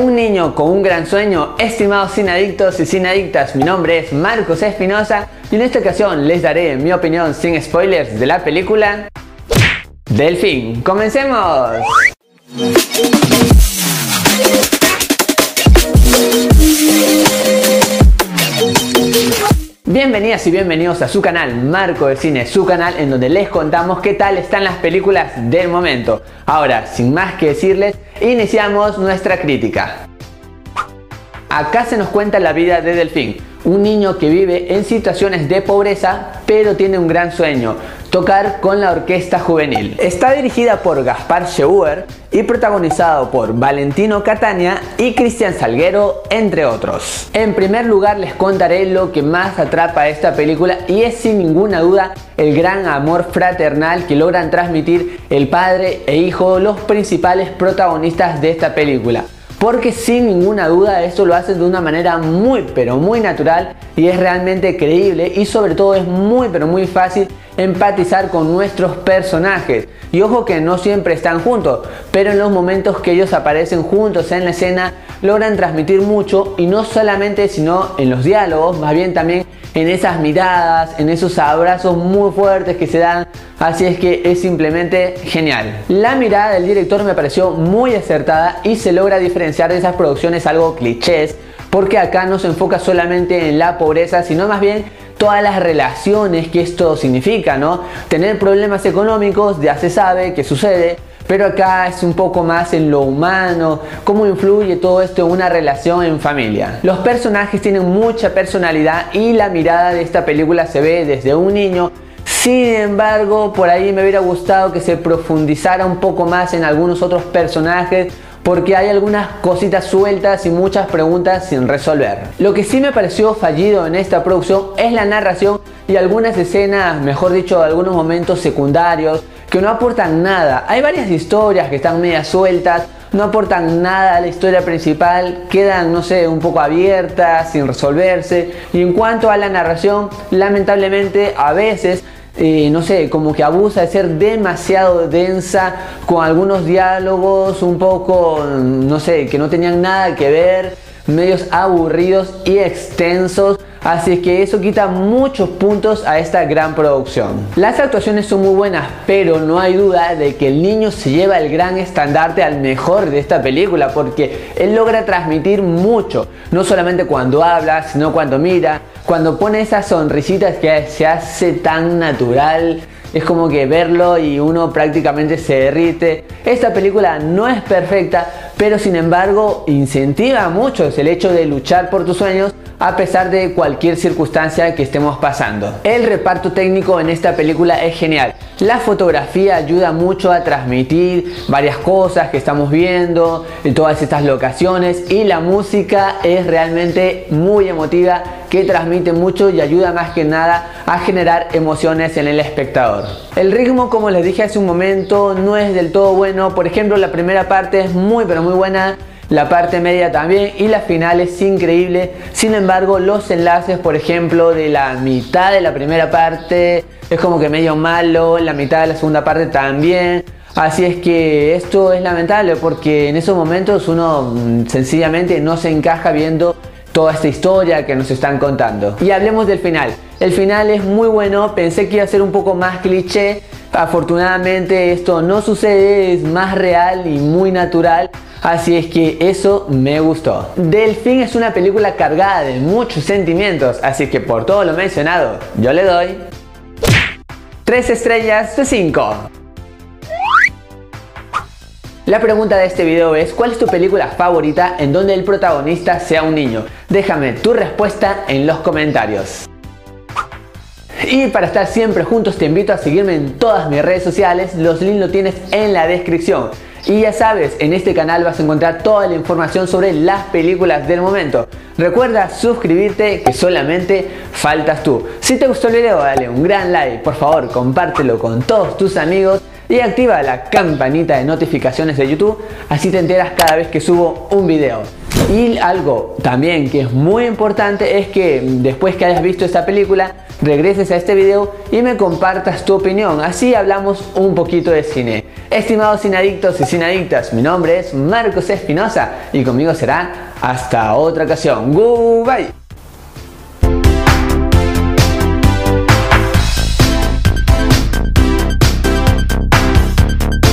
Un niño con un gran sueño, estimados sin adictos y sin adictas, mi nombre es Marcos Espinosa y en esta ocasión les daré mi opinión sin spoilers de la película Delfín. ¡Comencemos! Bienvenidas y bienvenidos a su canal Marco del Cine, su canal en donde les contamos qué tal están las películas del momento. Ahora, sin más que decirles, iniciamos nuestra crítica. Acá se nos cuenta la vida de Delfín, un niño que vive en situaciones de pobreza, pero tiene un gran sueño, tocar con la orquesta juvenil. Está dirigida por Gaspar Scheuer y protagonizado por Valentino Catania y Cristian Salguero, entre otros. En primer lugar les contaré lo que más atrapa a esta película y es sin ninguna duda el gran amor fraternal que logran transmitir el padre e hijo, los principales protagonistas de esta película porque sin ninguna duda esto lo hacen de una manera muy pero muy natural y es realmente creíble y sobre todo es muy pero muy fácil empatizar con nuestros personajes. Y ojo que no siempre están juntos, pero en los momentos que ellos aparecen juntos en la escena logran transmitir mucho y no solamente sino en los diálogos, más bien también en esas miradas, en esos abrazos muy fuertes que se dan. Así es que es simplemente genial. La mirada del director me pareció muy acertada y se logra diferenciar de esas producciones algo clichés, porque acá no se enfoca solamente en la pobreza, sino más bien todas las relaciones que esto significa, ¿no? Tener problemas económicos ya se sabe que sucede, pero acá es un poco más en lo humano, cómo influye todo esto en una relación en familia. Los personajes tienen mucha personalidad y la mirada de esta película se ve desde un niño sin embargo, por ahí me hubiera gustado que se profundizara un poco más en algunos otros personajes porque hay algunas cositas sueltas y muchas preguntas sin resolver. Lo que sí me pareció fallido en esta producción es la narración y algunas escenas, mejor dicho, algunos momentos secundarios que no aportan nada. Hay varias historias que están media sueltas, no aportan nada a la historia principal, quedan, no sé, un poco abiertas, sin resolverse. Y en cuanto a la narración, lamentablemente a veces eh, no sé, como que abusa de ser demasiado densa con algunos diálogos un poco, no sé, que no tenían nada que ver, medios aburridos y extensos Así que eso quita muchos puntos a esta gran producción. Las actuaciones son muy buenas, pero no hay duda de que el niño se lleva el gran estandarte al mejor de esta película porque él logra transmitir mucho, no solamente cuando habla, sino cuando mira, cuando pone esas sonrisitas que se hace tan natural es como que verlo y uno prácticamente se derrite. Esta película no es perfecta, pero sin embargo incentiva mucho el hecho de luchar por tus sueños a pesar de cualquier circunstancia que estemos pasando. El reparto técnico en esta película es genial. La fotografía ayuda mucho a transmitir varias cosas que estamos viendo en todas estas locaciones y la música es realmente muy emotiva que transmite mucho y ayuda más que nada a generar emociones en el espectador. El ritmo, como les dije hace un momento, no es del todo bueno. Por ejemplo, la primera parte es muy pero muy buena la parte media también y la final es increíble. Sin embargo, los enlaces, por ejemplo, de la mitad de la primera parte es como que medio malo, la mitad de la segunda parte también. Así es que esto es lamentable porque en esos momentos uno mm, sencillamente no se encaja viendo toda esta historia que nos están contando. Y hablemos del final. El final es muy bueno, pensé que iba a ser un poco más cliché. Afortunadamente esto no sucede, es más real y muy natural. Así es que eso me gustó. Delfín es una película cargada de muchos sentimientos, así que por todo lo mencionado, yo le doy 3 estrellas de 5. La pregunta de este video es ¿cuál es tu película favorita en donde el protagonista sea un niño? Déjame tu respuesta en los comentarios. Y para estar siempre juntos te invito a seguirme en todas mis redes sociales, los links lo tienes en la descripción. Y ya sabes, en este canal vas a encontrar toda la información sobre las películas del momento. Recuerda suscribirte que solamente faltas tú. Si te gustó el video dale un gran like, por favor compártelo con todos tus amigos y activa la campanita de notificaciones de YouTube, así te enteras cada vez que subo un video. Y algo también que es muy importante es que después que hayas visto esta película, regreses a este video y me compartas tu opinión. Así hablamos un poquito de cine. Estimados cinadictos y cinadictas, mi nombre es Marcos Espinosa y conmigo será hasta otra ocasión. Goodbye.